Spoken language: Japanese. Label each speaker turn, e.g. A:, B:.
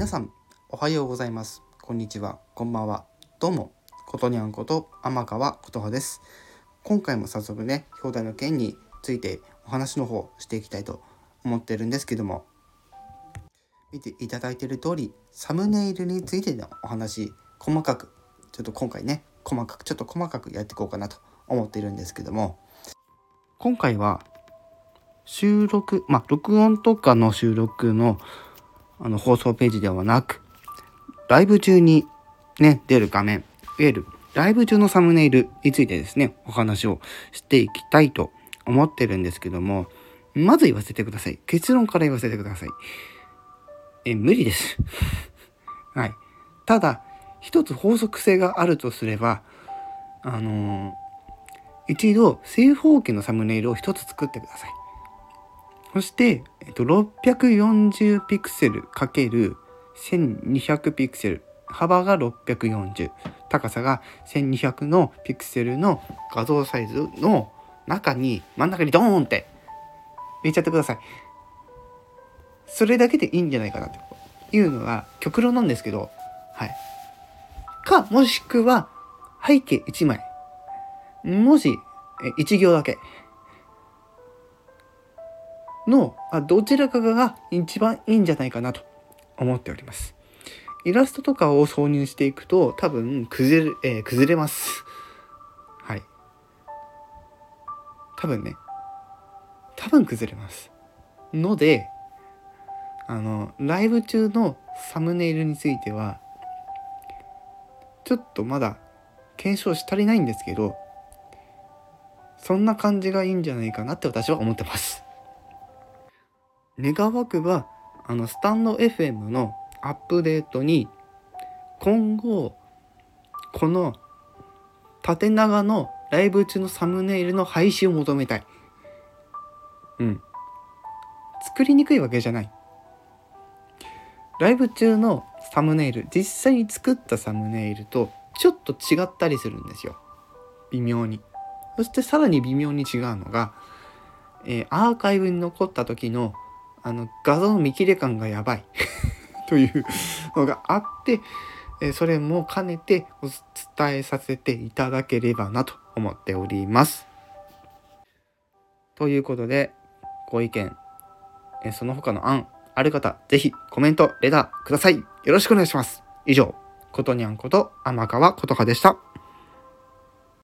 A: 皆さんおはようございます。こんにちは。こんばんは。どうも。ことにゃんこと天川琴葉です。今回も早速ね表題の件についてお話の方していきたいと思ってるんですけども。見ていただいている通りサムネイルについてのお話細かくちょっと今回ね細かくちょっと細かくやっていこうかなと思っているんですけども。今回は収録まあ録音とかの収録のあの放送ページではなくライブ中にね出る画面いわゆるライブ中のサムネイルについてですねお話をしていきたいと思ってるんですけどもまず言わせてください。結論から言わせてください。え無理です。はい。ただ一つ法則性があるとすればあのー、一度正方形のサムネイルを一つ作ってください。そして、えっと、640ピクセル ×1200 ピクセル幅が640高さが1200のピクセルの画像サイズの中に真ん中にドーンって入れちゃってください。それだけでいいんじゃないかなというのが極論なんですけど、はい。か、もしくは背景1枚。もし、1行だけ。のどちらかが一番いいんじゃないかなと思っております。イラストとかを挿入していくと多分崩れ,、えー、崩れます。はい。多分ね。多分崩れます。ので、あの、ライブ中のサムネイルについては、ちょっとまだ検証し足りないんですけど、そんな感じがいいんじゃないかなって私は思ってます。願わくばあのスタンド FM のアップデートに今後この縦長のライブ中のサムネイルの廃止を求めたい。うん。作りにくいわけじゃない。ライブ中のサムネイル、実際に作ったサムネイルとちょっと違ったりするんですよ。微妙に。そしてさらに微妙に違うのが、えー、アーカイブに残った時のあの画像の見切れ感がやばい というのがあって、えそれも兼ねてお伝えさせていただければなと思っております。ということでご意見、えその他の案ある方是非コメントレターください。よろしくお願いします。以上ことにゃんこと天川ことかでした。